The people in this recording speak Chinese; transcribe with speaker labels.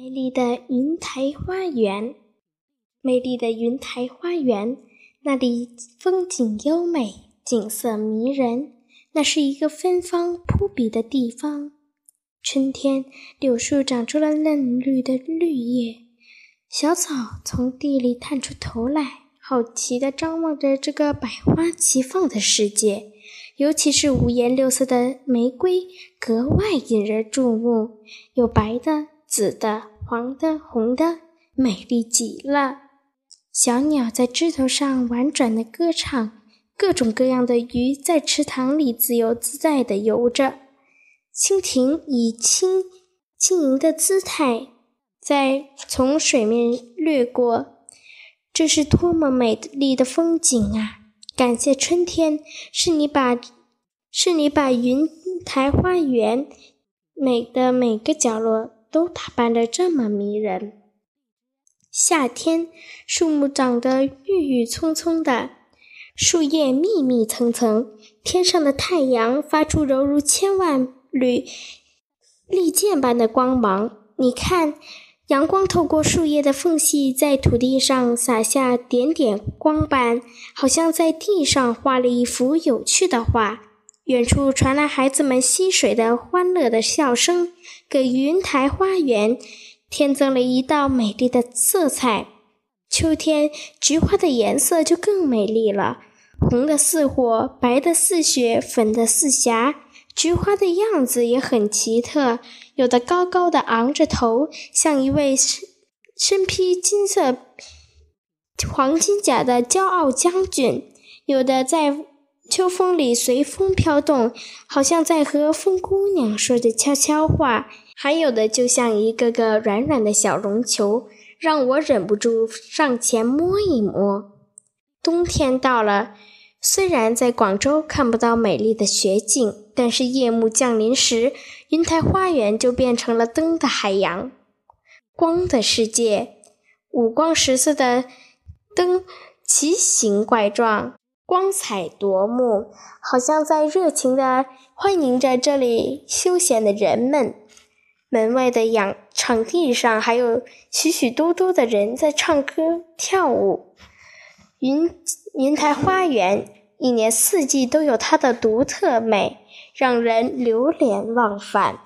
Speaker 1: 美丽的云台花园，美丽的云台花园，那里风景优美，景色迷人。那是一个芬芳扑鼻的地方。春天，柳树长出了嫩绿的绿叶，小草从地里探出头来，好奇地张望着这个百花齐放的世界。尤其是五颜六色的玫瑰，格外引人注目，有白的。紫的、黄的、红的，美丽极了。小鸟在枝头上婉转的歌唱，各种各样的鱼在池塘里自由自在的游着。蜻蜓以轻轻盈的姿态在从水面掠过，这是多么美丽的风景啊！感谢春天，是你把是你把云台花园美的每个角落。都打扮得这么迷人。夏天，树木长得郁郁葱葱的，树叶密密层层，天上的太阳发出犹如千万缕利剑般的光芒。你看，阳光透过树叶的缝隙，在土地上洒下点点光斑，好像在地上画了一幅有趣的画。远处传来孩子们嬉水的欢乐的笑声，给云台花园添增了一道美丽的色彩。秋天，菊花的颜色就更美丽了，红的似火，白的似雪，粉的似霞。菊花的样子也很奇特，有的高高的昂着头，像一位身身披金色黄金甲的骄傲将军；有的在。秋风里随风飘动，好像在和风姑娘说着悄悄话；还有的就像一个个软软的小绒球，让我忍不住上前摸一摸。冬天到了，虽然在广州看不到美丽的雪景，但是夜幕降临时，云台花园就变成了灯的海洋，光的世界，五光十色的灯奇形怪状。光彩夺目，好像在热情地欢迎着这里休闲的人们。门外的养场地上还有许许多多的人在唱歌跳舞。云云台花园一年四季都有它的独特美，让人流连忘返。